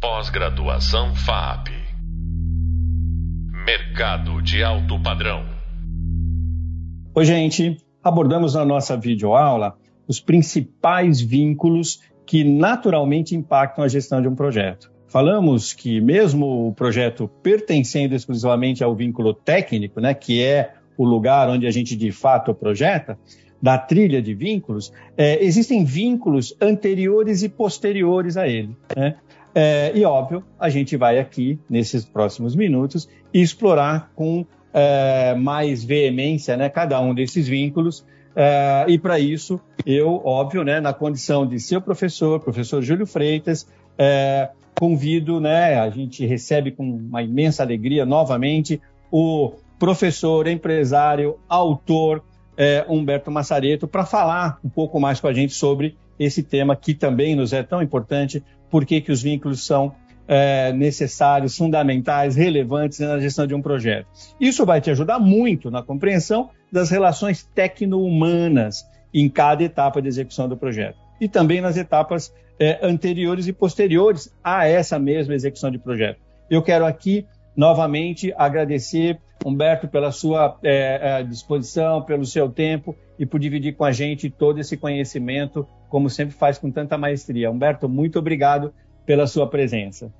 Pós-graduação FAP. Mercado de alto padrão. Oi, gente. Abordamos na nossa videoaula os principais vínculos que naturalmente impactam a gestão de um projeto. Falamos que mesmo o projeto pertencendo exclusivamente ao vínculo técnico, né, que é o lugar onde a gente de fato projeta, da trilha de vínculos, é, existem vínculos anteriores e posteriores a ele. Né? É, e óbvio, a gente vai aqui, nesses próximos minutos, explorar com é, mais veemência né, cada um desses vínculos. É, e para isso, eu, óbvio, né, na condição de ser o professor, professor Júlio Freitas, é, convido, né, a gente recebe com uma imensa alegria novamente o professor, empresário, autor é, Humberto Massareto para falar um pouco mais com a gente sobre esse tema que também nos é tão importante, por que os vínculos são é, necessários, fundamentais, relevantes na gestão de um projeto. Isso vai te ajudar muito na compreensão das relações tecno-humanas em cada etapa de execução do projeto e também nas etapas é, anteriores e posteriores a essa mesma execução de projeto. Eu quero aqui novamente agradecer Humberto pela sua é, é disposição, pelo seu tempo e por dividir com a gente todo esse conhecimento, como sempre faz com tanta maestria. Humberto, muito obrigado pela sua presença.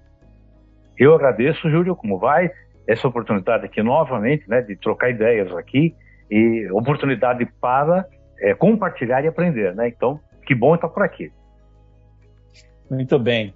Eu agradeço, Júlio, como vai? Essa oportunidade aqui novamente, né, de trocar ideias aqui e oportunidade para é, compartilhar e aprender, né? Então, que bom estar por aqui. Muito bem.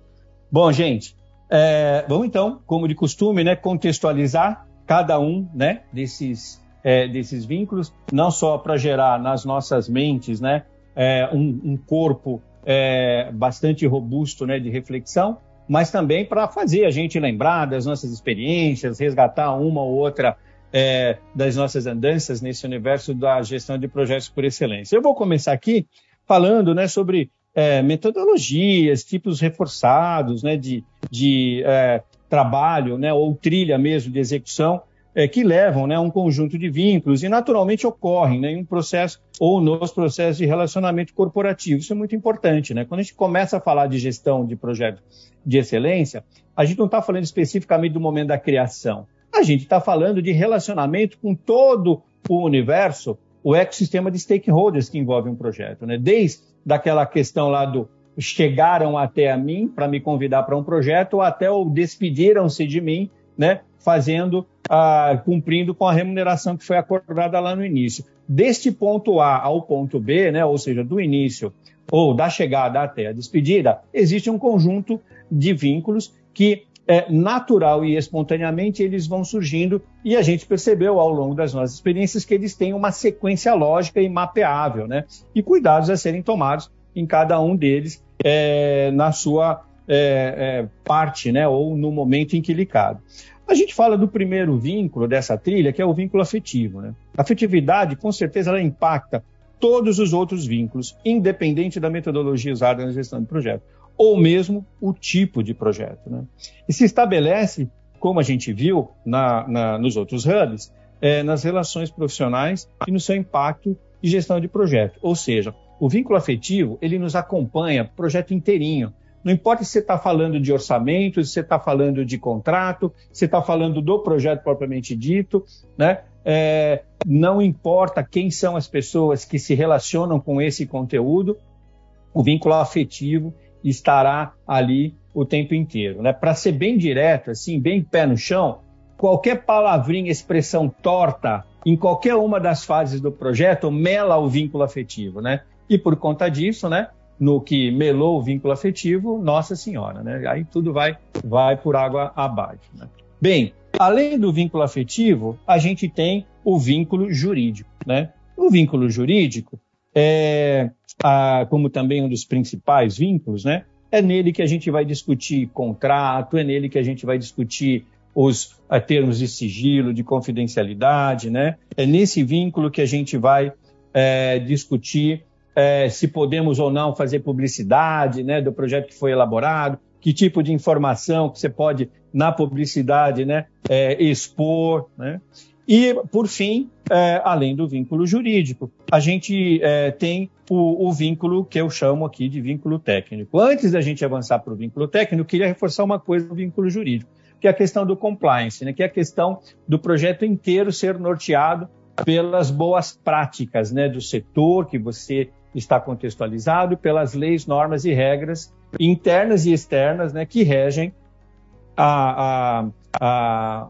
Bom, gente, é, vamos então, como de costume, né, contextualizar cada um né, desses, é, desses vínculos, não só para gerar nas nossas mentes né, é, um, um, corpo é, bastante robusto né, de reflexão, mas também para fazer a gente lembrar das nossas experiências, resgatar uma ou outra é, das nossas andanças nesse universo da gestão de projetos por excelência. Eu vou começar aqui falando né, sobre é, metodologias, tipos reforçados né, de, de é, trabalho né, ou trilha mesmo de execução é, que levam né, um conjunto de vínculos e naturalmente ocorrem né, em um processo ou nos processos de relacionamento corporativo. Isso é muito importante. Né? Quando a gente começa a falar de gestão de projeto de excelência, a gente não está falando especificamente do momento da criação. A gente está falando de relacionamento com todo o universo, o ecossistema de stakeholders que envolve um projeto. Né? Desde daquela questão lá do chegaram até a mim para me convidar para um projeto, ou até ou despediram-se de mim, né, fazendo, ah, cumprindo com a remuneração que foi acordada lá no início. Deste ponto A ao ponto B, né, ou seja, do início ou da chegada até a despedida, existe um conjunto de vínculos que é, natural e espontaneamente eles vão surgindo e a gente percebeu ao longo das nossas experiências que eles têm uma sequência lógica e mapeável, né? E cuidados a serem tomados em cada um deles é, na sua é, é, parte, né, ou no momento em que lhe cabe. A gente fala do primeiro vínculo dessa trilha, que é o vínculo afetivo. Né? A afetividade, com certeza, ela impacta todos os outros vínculos, independente da metodologia usada na gestão do projeto, ou mesmo o tipo de projeto. Né? E se estabelece, como a gente viu na, na, nos outros hubs, é, nas relações profissionais e no seu impacto de gestão de projeto. Ou seja, o vínculo afetivo, ele nos acompanha projeto inteirinho. Não importa se você está falando de orçamento, se você está falando de contrato, se você está falando do projeto propriamente dito, né? É, não importa quem são as pessoas que se relacionam com esse conteúdo, o vínculo afetivo estará ali o tempo inteiro. Né? Para ser bem direto, assim, bem pé no chão, qualquer palavrinha, expressão torta em qualquer uma das fases do projeto mela o vínculo afetivo, né? E por conta disso, né, no que melou o vínculo afetivo, Nossa Senhora, né? Aí tudo vai, vai por água abaixo. Né? Bem, além do vínculo afetivo, a gente tem o vínculo jurídico, né? O vínculo jurídico é, a, como também um dos principais vínculos, né? É nele que a gente vai discutir contrato, é nele que a gente vai discutir os termos de sigilo, de confidencialidade, né? É nesse vínculo que a gente vai é, discutir é, se podemos ou não fazer publicidade né, do projeto que foi elaborado, que tipo de informação que você pode, na publicidade, né, é, expor. Né? E, por fim, é, além do vínculo jurídico, a gente é, tem o, o, vínculo que eu chamo aqui de vínculo técnico. Antes da gente avançar para o vínculo técnico, eu queria reforçar uma coisa do vínculo jurídico, que é a questão do compliance, né, que é a questão do projeto inteiro ser norteado pelas boas práticas né, do setor que você está contextualizado, pelas leis, normas e regras internas e externas né, que regem a, a, a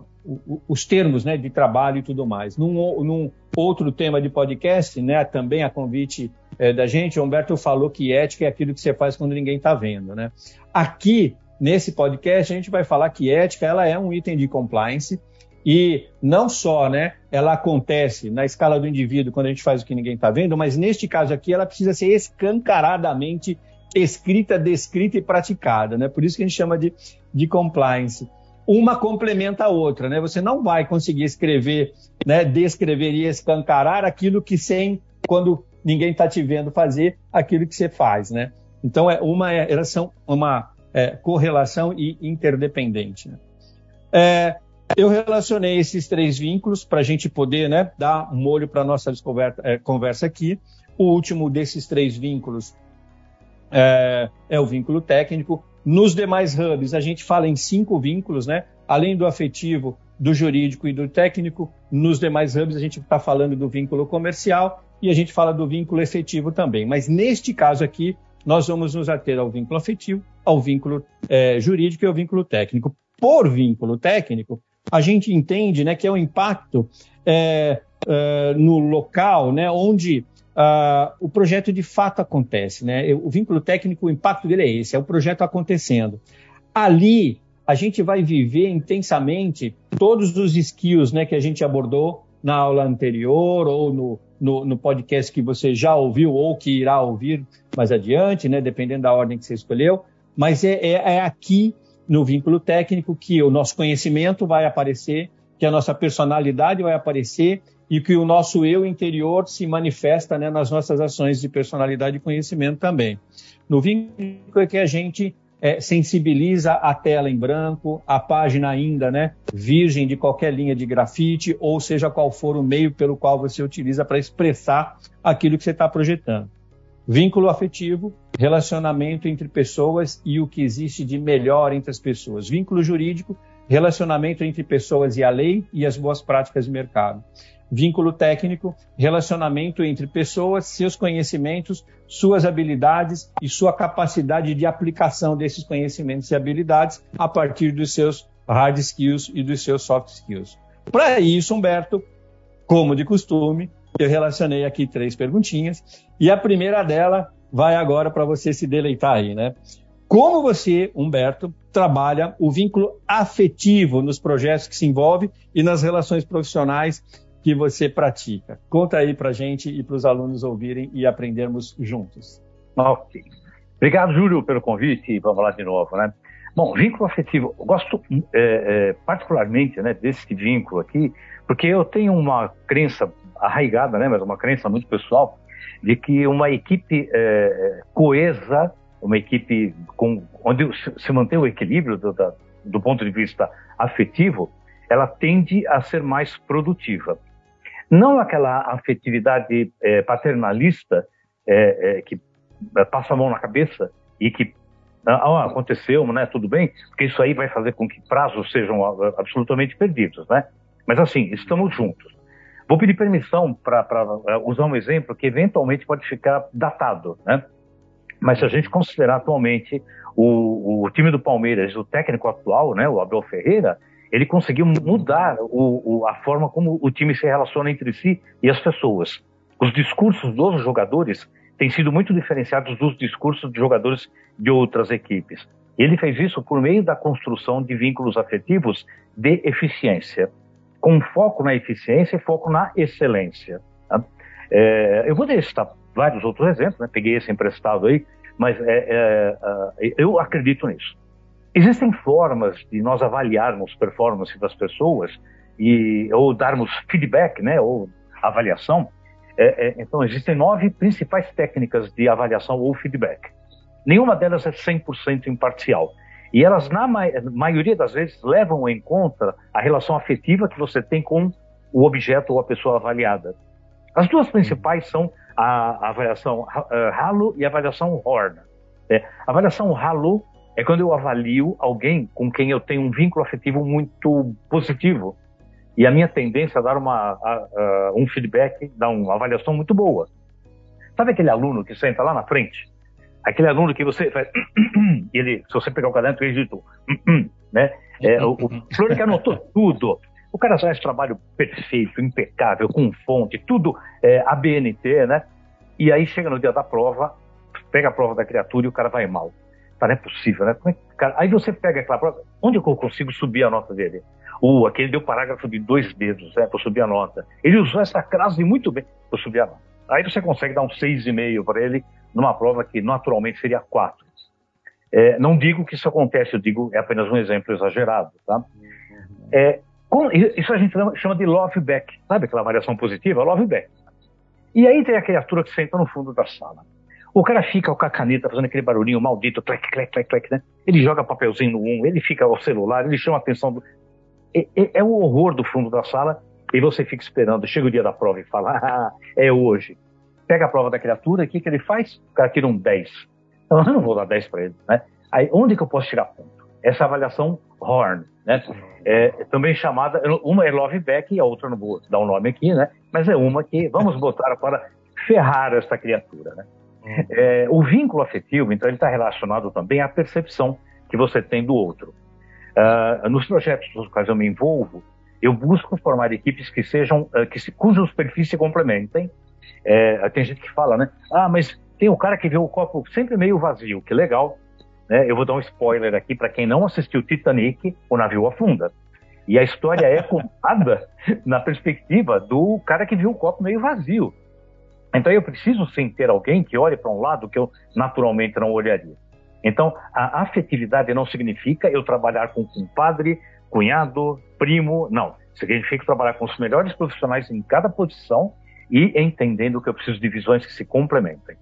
os termos né, de trabalho e tudo mais. Num, num, outro tema de podcast, né, também a convite é, da gente, Humberto falou que ética é aquilo que você faz quando ninguém está vendo. Né? Aqui, nesse podcast, a gente vai falar que ética ela é um item de compliance e não só né, ela acontece na escala do indivíduo quando a gente faz o que ninguém está vendo, mas neste caso aqui ela precisa ser escancaradamente escrita, descrita e praticada. Né? Por isso que a gente chama de, de compliance uma complementa a outra, né? Você não vai conseguir escrever, né, descrever e escancarar aquilo que sem quando ninguém está te vendo fazer aquilo que você faz, né? Então é uma relação, uma é, correlação e interdependente. Né? É, eu relacionei esses três vínculos para a gente poder, né, dar um olho para a nossa é, conversa aqui. O último desses três vínculos é, é o vínculo técnico. Nos demais hubs, a gente fala em cinco vínculos, né? Além do afetivo, do jurídico e do técnico, nos demais hubs a gente está falando do vínculo comercial e a gente fala do vínculo efetivo também. Mas neste caso aqui, nós vamos nos ater ao vínculo afetivo, ao vínculo é, jurídico e ao vínculo técnico. Por vínculo técnico, a gente entende né, que é o impacto é, é, no local né, onde uh, o projeto de fato acontece. Né? O vínculo técnico, o impacto dele é esse, é o projeto acontecendo. Ali, a gente vai viver intensamente todos os skills né, que a gente abordou na aula anterior ou no, no, no, podcast que você já ouviu ou que irá ouvir mais adiante, né, dependendo da ordem que você escolheu. Mas é, é, é aqui no vínculo técnico que o nosso conhecimento vai aparecer, que a nossa personalidade vai aparecer e que o nosso eu interior se manifesta né, nas nossas ações de personalidade e conhecimento também. No vínculo é que a gente é, sensibiliza a tela em branco, a página ainda né, virgem de qualquer linha de grafite, ou seja qual for o meio pelo qual você utiliza para expressar aquilo que você está projetando. Vínculo afetivo, relacionamento entre pessoas e o que existe de melhor entre as pessoas. Vínculo jurídico, relacionamento entre pessoas e a lei e as boas práticas de mercado vínculo técnico, relacionamento entre pessoas, seus conhecimentos, suas habilidades e sua capacidade de aplicação desses conhecimentos e habilidades a partir dos seus hard skills e dos seus soft skills. Para isso, Humberto, como de costume, eu relacionei aqui três perguntinhas e a primeira dela vai agora para você se deleitar aí, né? Como você, Humberto, trabalha o vínculo afetivo nos projetos que se envolve e nas relações profissionais que você pratica. Conta aí para gente e para os alunos ouvirem e aprendermos juntos. Ok. Obrigado, Júlio, pelo convite. Vamos lá de novo, né? Bom, vínculo afetivo, eu gosto é, é, particularmente né, desse vínculo aqui, porque eu tenho uma crença arraigada, né, mas uma crença muito pessoal, de que uma equipe é, coesa, uma equipe com, onde se mantém o equilíbrio do, da, do ponto de vista afetivo, ela tende a ser mais produtiva. Não aquela afetividade é, paternalista é, é, que passa a mão na cabeça e que ah, ah, aconteceu, né, tudo bem, porque isso aí vai fazer com que prazos sejam ah, absolutamente perdidos, né? Mas assim, estamos juntos. Vou pedir permissão para usar um exemplo que eventualmente pode ficar datado, né? Mas se a gente considerar atualmente o, o time do Palmeiras, o técnico atual, né, o Abel Ferreira, ele conseguiu mudar o, o, a forma como o time se relaciona entre si e as pessoas. Os discursos dos jogadores têm sido muito diferenciados dos discursos de jogadores de outras equipes. Ele fez isso por meio da construção de vínculos afetivos de eficiência, com foco na eficiência e foco na excelência. Tá? É, eu vou deixar vários outros exemplos, né? peguei esse emprestado aí, mas é, é, é eu acredito nisso. Existem formas de nós avaliarmos performance das pessoas e ou darmos feedback, né, ou avaliação. É, é, então existem nove principais técnicas de avaliação ou feedback. Nenhuma delas é 100% imparcial. E elas, na ma maioria das vezes, levam em conta a relação afetiva que você tem com o objeto ou a pessoa avaliada. As duas principais são a avaliação Halo e a avaliação Horn. É, a avaliação Halo é quando eu avalio alguém com quem eu tenho um vínculo afetivo muito positivo. E a minha tendência é dar uma, a, a, um feedback, dar uma avaliação muito boa. Sabe aquele aluno que senta lá na frente? Aquele aluno que você faz. ele, se você pegar o caderno, ele digitou. né? É, o, o que anotou tudo. O cara faz trabalho perfeito, impecável, com fonte, tudo é, ABNT, né? E aí chega no dia da prova, pega a prova da criatura e o cara vai mal. Tá, não é possível, né? É cara... Aí você pega aquela prova, onde eu consigo subir a nota dele? Uh, aquele deu parágrafo de dois dedos, né, para subir a nota. Ele usou essa crase muito bem para subir a nota. Aí você consegue dar um 6,5 para ele numa prova que naturalmente seria 4. É, não digo que isso acontece, eu digo é apenas um exemplo exagerado, tá? É, com, isso a gente chama de love back, sabe aquela variação positiva? Love back. E aí tem a criatura que senta no fundo da sala. O cara fica com a caneta fazendo aquele barulhinho maldito, clac, clac, clac, clac, né? Ele joga papelzinho no um, ele fica ao celular, ele chama a atenção do. É, é, é o horror do fundo da sala e você fica esperando. Chega o dia da prova e fala, ah, é hoje. Pega a prova da criatura, o que, que ele faz? O cara tira um 10. Eu não vou dar 10 para ele, né? Aí, onde que eu posso tirar ponto? Essa avaliação Horn, né? É, também chamada, uma é Love Back e a outra não vou dar o um nome aqui, né? Mas é uma que vamos botar para ferrar essa criatura, né? Uhum. É, o vínculo afetivo, então, ele está relacionado também à percepção que você tem do outro. Uh, nos projetos nos quais eu me envolvo, eu busco formar equipes que sejam, uh, que se, cujos perfis se complementem. É, tem gente que fala, né? Ah, mas tem o cara que vê o copo sempre meio vazio, que legal. Né? Eu vou dar um spoiler aqui para quem não assistiu Titanic, o navio afunda. E a história é contada na perspectiva do cara que viu o copo meio vazio. Então eu preciso sim ter alguém que olhe para um lado que eu naturalmente não olharia. Então a afetividade não significa eu trabalhar com compadre, cunhado, primo, não. Significa trabalhar com os melhores profissionais em cada posição e entendendo que eu preciso de visões que se complementem.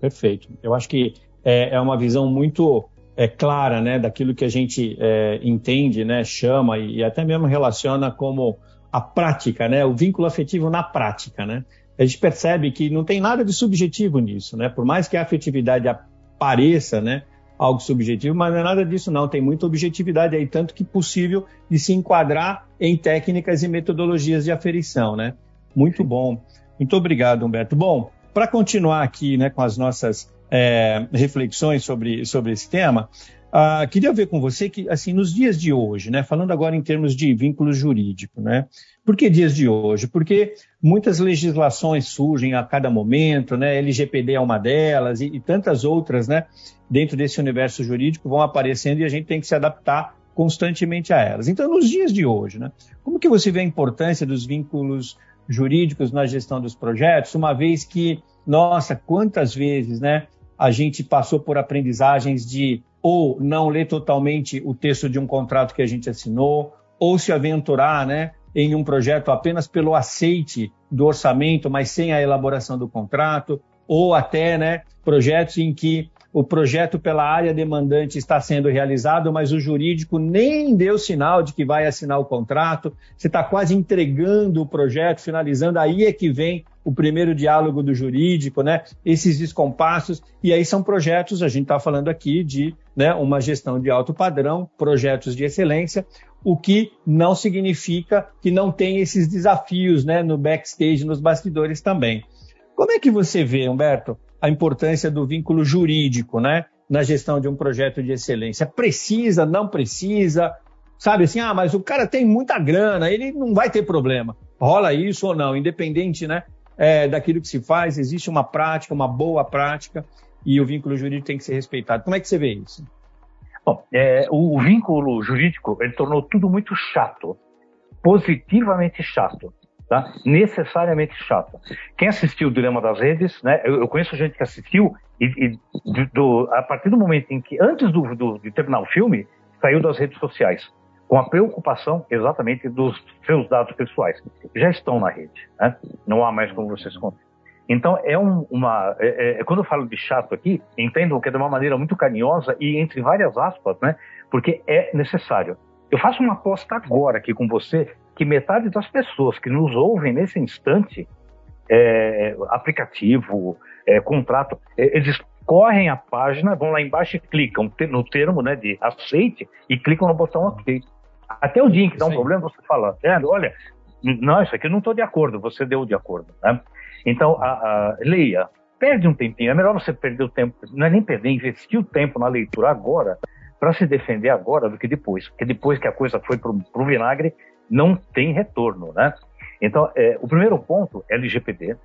Perfeito. Eu acho que é, é uma visão muito é, clara, né, daquilo que a gente é, entende, né, chama e, e, até mesmo relaciona como a prática, né, o vínculo afetivo na prática, né. A gente percebe que não tem nada de subjetivo nisso, né, por mais que a afetividade apareça, né, algo subjetivo, mas não é nada disso não, tem muita objetividade aí, tanto que possível de se enquadrar em técnicas e metodologias de aferição, né. Muito bom. Muito obrigado, Humberto. Bom, para continuar aqui né, com as nossas é, reflexões sobre, sobre esse tema, uh, queria ver com você que, assim, nos dias de hoje, né, falando agora em termos de vínculo jurídico, né, por que dias de hoje? Porque muitas legislações surgem a cada momento, né, LGPD é uma delas e, e tantas outras, né, dentro desse universo jurídico vão aparecendo e a gente tem que se adaptar constantemente a elas. Então, nos dias de hoje, né, como que você vê a importância dos vínculos jurídicos na gestão dos projetos, uma vez que, nossa, quantas vezes, né, a gente passou por aprendizagens de ou não ler totalmente o texto de um contrato que a gente assinou, ou se aventurar, né, em um projeto apenas pelo aceite do orçamento, mas sem a elaboração do contrato, ou até, né, projetos em que o projeto pela área demandante está sendo realizado, mas o jurídico nem deu sinal de que vai assinar o contrato, você está quase entregando o projeto, finalizando, aí é que vem o primeiro diálogo do jurídico, né? Esses descompassos, e aí são projetos, a gente está falando aqui de né, uma gestão de alto padrão, projetos de excelência, o que não significa que não tem esses desafios né, no backstage, nos bastidores também. Como é que você vê, Humberto, a importância do vínculo jurídico, né? Na gestão de um projeto de excelência. Precisa, não precisa? Sabe assim, ah, mas o cara tem muita grana, ele não vai ter problema. Rola isso ou não, independente, né? É, daquilo que se faz, existe uma prática, uma boa prática, e o vínculo jurídico tem que ser respeitado. Como é que você vê isso? Bom, é, o, o vínculo jurídico ele tornou tudo muito chato, positivamente chato tá? necessariamente chata. Quem assistiu o Dilema das Redes, né? eu, eu conheço gente que assistiu e, e do, a partir do momento em que, antes do, do, de terminar o filme, saiu das redes sociais, com a preocupação exatamente dos seus dados pessoais. Já estão na rede, né? não há mais como vocês contar. Então, é um, uma. É, é, é, quando eu falo de chato aqui, entendam que é de uma maneira muito carinhosa e entre várias aspas, né? Porque é necessário. Eu faço uma aposta agora aqui com você que metade das pessoas que nos ouvem nesse instante, é, aplicativo, é, contrato, é, eles correm a página, vão lá embaixo e clicam no termo né, de aceite e clicam no botão OK. Até o dia em que dá um problema, você fala, olha, não, isso aqui eu não estou de acordo, você deu de acordo. Né? Então, a, a, leia, perde um tempinho, é melhor você perder o tempo, não é nem perder, investir o tempo na leitura agora, para se defender agora do que depois, porque depois que a coisa foi para o vinagre, não tem retorno, né? Então, é, o primeiro ponto é LGPD.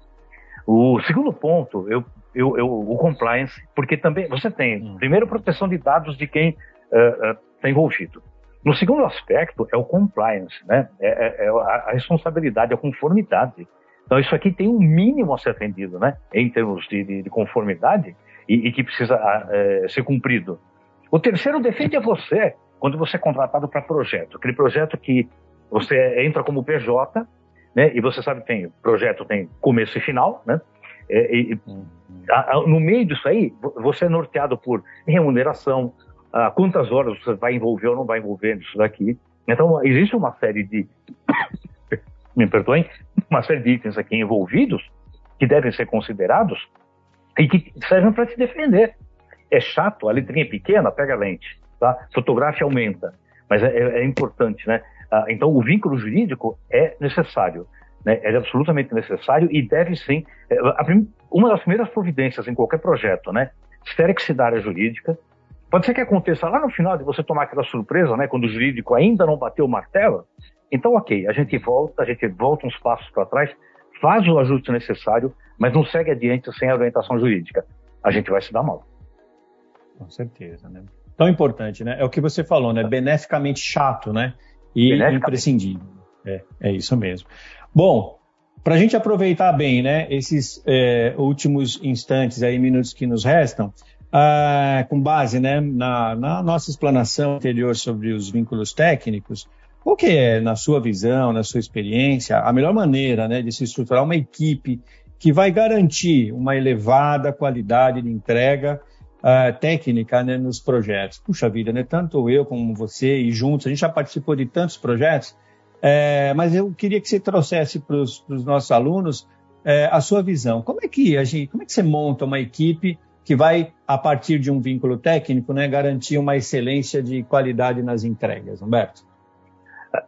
O segundo ponto, eu, eu, eu, o compliance, porque também você tem, hum. primeiro, proteção de dados de quem está uh, uh, envolvido. No segundo aspecto é o compliance, né? É, é, é a, responsabilidade, a conformidade. Então isso aqui tem um mínimo a ser atendido, né? Em termos de, de, de conformidade e, e, que precisa é, ser cumprido. O terceiro defeito é você, quando você é contratado para projeto. Aquele projeto que você entra como PJ, né? E você sabe que tem projeto tem começo e final, né? É, e, a, a, no meio disso aí, você é norteado por remuneração, ah, quantas horas você vai envolver ou não vai envolver nisso daqui. Então, existe uma série de, me perdoem, uma série de itens aqui envolvidos que devem ser considerados e que servem para te defender. É chato, a letrinha é pequena, pega lente, tá? Fotografe aumenta, mas é, é, é importante, né? Ah, então, o vínculo jurídico é necessário, né? É absolutamente necessário e deve sim. É, uma das primeiras providências em qualquer projeto, né? Esfericidade jurídica, Pode ser que aconteça lá no final de você tomar aquela surpresa, né, quando o jurídico ainda não bateu o martelo. Então, ok, a gente volta, a gente volta uns passos para trás, faz o ajuste necessário, mas não segue adiante sem a orientação jurídica. A gente vai se dar mal. Com certeza, né? Tão importante, né? É o que você falou, né? Beneficamente chato, né? E imprescindível. É, é isso mesmo. Bom, para a gente aproveitar bem, né? Esses é, últimos instantes aí, minutos que nos restam, ah, com base né, na, na, nossa explanação anterior sobre os vínculos técnicos, qual que é, na sua visão, na sua experiência, a melhor maneira né, de se estruturar uma equipe que vai garantir uma elevada qualidade de entrega uh, técnica né, nos projetos? Puxa vida, né, tanto eu como você e juntos, a gente já participou de tantos projetos, é, mas eu queria que você trouxesse para os nossos alunos é, a sua visão. Como é que a gente, como é que você monta uma equipe que vai, a partir de um vínculo técnico, né, garantir uma excelência de qualidade nas entregas. Humberto?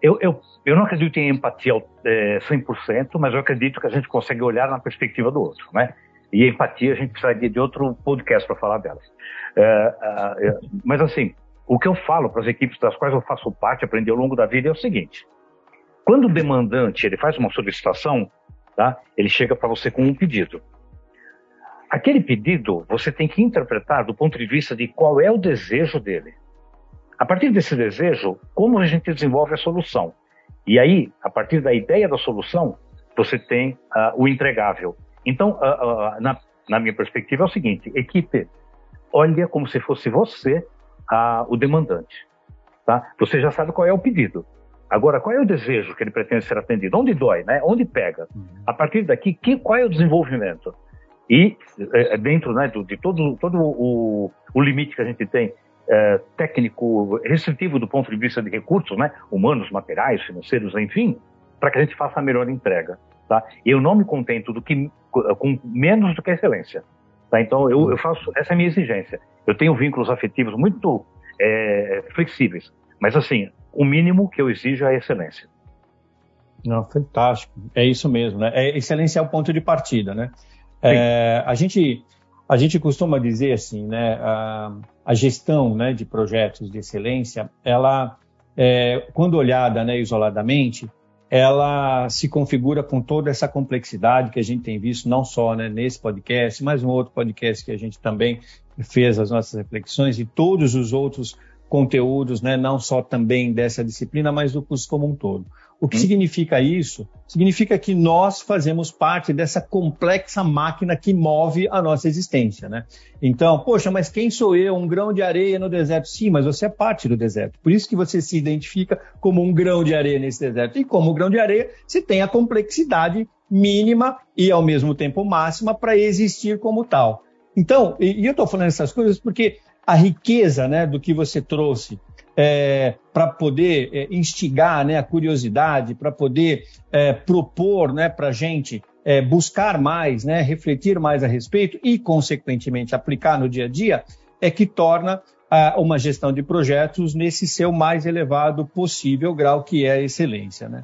Eu, eu, eu não acredito em empatia é, 100%, mas eu acredito que a gente consegue olhar na perspectiva do outro, né? E empatia a gente precisaria de outro podcast para falar delas. É, é, mas assim, o que eu falo para as equipes das quais eu faço parte, aprendi ao longo da vida, é o seguinte: quando o demandante ele faz uma solicitação, tá? Ele chega para você com um pedido. Aquele pedido você tem que interpretar do ponto de vista de qual é o desejo dele. A partir desse desejo, como a gente desenvolve a solução? E aí, a partir da ideia da solução, você tem uh, o entregável. Então, uh, uh, na, na, minha perspectiva, é o seguinte: equipe, olha como se fosse você o demandante. Tá? Você já sabe qual é o pedido. Agora, qual é o desejo que ele pretende ser atendido? Onde dói, né? Onde pega? Uhum. A partir daqui, que, qual é o desenvolvimento? E é, é, dentro né, de todo, todo o, o limite que a gente tem é, técnico, restritivo do ponto de vista de recursos, né, humanos, materiais, financeiros, enfim, para que a gente faça a melhor entrega. Tá? Eu não me contento do que, com menos do que a excelência. Tá? Então, eu, eu faço, essa é a minha exigência. Eu tenho vínculos afetivos muito é, flexíveis, mas assim, o mínimo que eu exijo é a excelência. Não, fantástico. É isso mesmo, né? É, excelência é o ponto de partida, né? É, a, gente, a gente costuma dizer assim, né, a, a gestão né, de projetos de excelência, ela, é, quando olhada né, isoladamente, ela se configura com toda essa complexidade que a gente tem visto, não só né, nesse podcast, mas um outro podcast que a gente também fez as nossas reflexões e todos os outros conteúdos, né, não só também dessa disciplina, mas do curso como um todo. O que hum. significa isso? Significa que nós fazemos parte dessa complexa máquina que move a nossa existência, né? Então, poxa, mas quem sou eu? Um grão de areia no deserto? Sim, mas você é parte do deserto. Por isso que você se identifica como um grão de areia nesse deserto. E como grão de areia, você tem a complexidade mínima e ao mesmo tempo máxima para existir como tal. Então, e eu estou falando essas coisas porque a riqueza né, do que você trouxe é, para poder é, instigar né, a curiosidade, para poder é, propor né, para a gente é, buscar mais, né, refletir mais a respeito e, consequentemente, aplicar no dia a dia, é que torna uma gestão de projetos nesse seu mais elevado possível grau, que é a excelência. Né?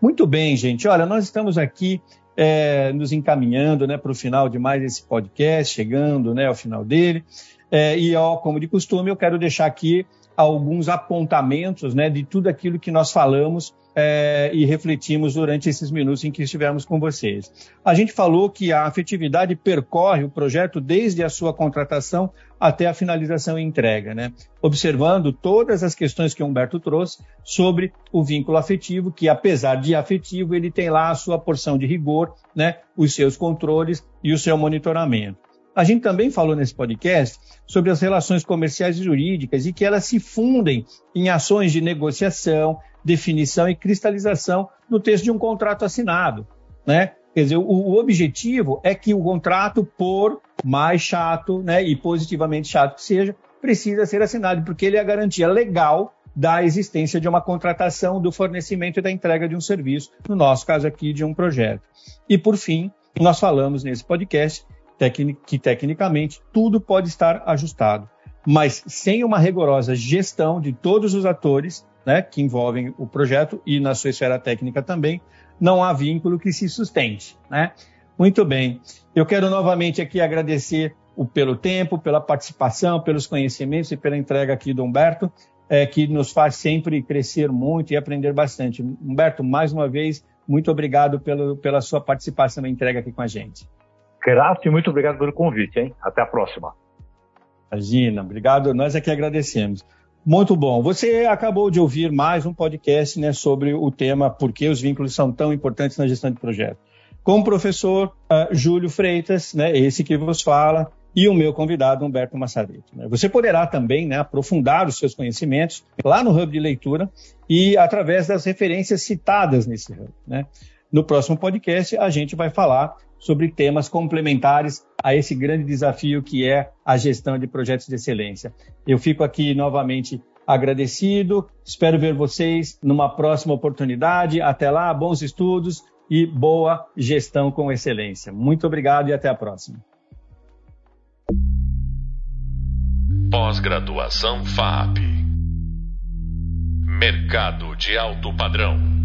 Muito bem, gente. Olha, nós estamos aqui é, nos encaminhando né, para o final de mais esse podcast, chegando né, ao final dele. É, e, ó, como de costume, eu quero deixar aqui alguns apontamentos né, de tudo aquilo que nós falamos é, e refletimos durante esses minutos em que estivemos com vocês. A gente falou que a afetividade percorre o projeto desde a sua contratação até a finalização e entrega, né? observando todas as questões que o Humberto trouxe sobre o vínculo afetivo, que apesar de afetivo, ele tem lá a sua porção de rigor, né? os seus controles e o seu monitoramento. A gente também falou nesse podcast sobre as relações comerciais e jurídicas e que elas se fundem em ações de negociação, definição e cristalização no texto de um contrato assinado. Né? Quer dizer, o, o objetivo é que o contrato, por mais chato né, e positivamente chato que seja, precisa ser assinado, porque ele é a garantia legal da existência de uma contratação, do fornecimento e da entrega de um serviço, no nosso caso aqui, de um projeto. E, por fim, nós falamos nesse podcast que tecnicamente tudo pode estar ajustado, mas sem uma rigorosa gestão de todos os atores né, que envolvem o projeto e na sua esfera técnica também, não há vínculo que se sustente. Né? Muito bem. Eu quero novamente aqui agradecer o, pelo tempo, pela participação, pelos conhecimentos e pela entrega aqui do Humberto, é, que nos faz sempre crescer muito e aprender bastante. Humberto, mais uma vez, muito obrigado pelo, pela sua participação e entrega aqui com a gente. Grato e muito obrigado pelo convite, hein? Até a próxima. Imagina, obrigado. Nós aqui agradecemos. Muito bom. Você acabou de ouvir mais um podcast né, sobre o tema Por que os vínculos são tão importantes na gestão de projeto. Com o professor uh, Júlio Freitas, né, esse que vos fala, e o meu convidado, Humberto Massareto. Né. Você poderá também né, aprofundar os seus conhecimentos lá no Hub de Leitura e através das referências citadas nesse Hub. Né. No próximo podcast, a gente vai falar sobre temas complementares a esse grande desafio que é a gestão de projetos de excelência. Eu fico aqui novamente agradecido, espero ver vocês numa próxima oportunidade. Até lá, bons estudos e boa gestão com excelência. Muito obrigado e até a próxima. Pós-graduação FAP Mercado de alto padrão.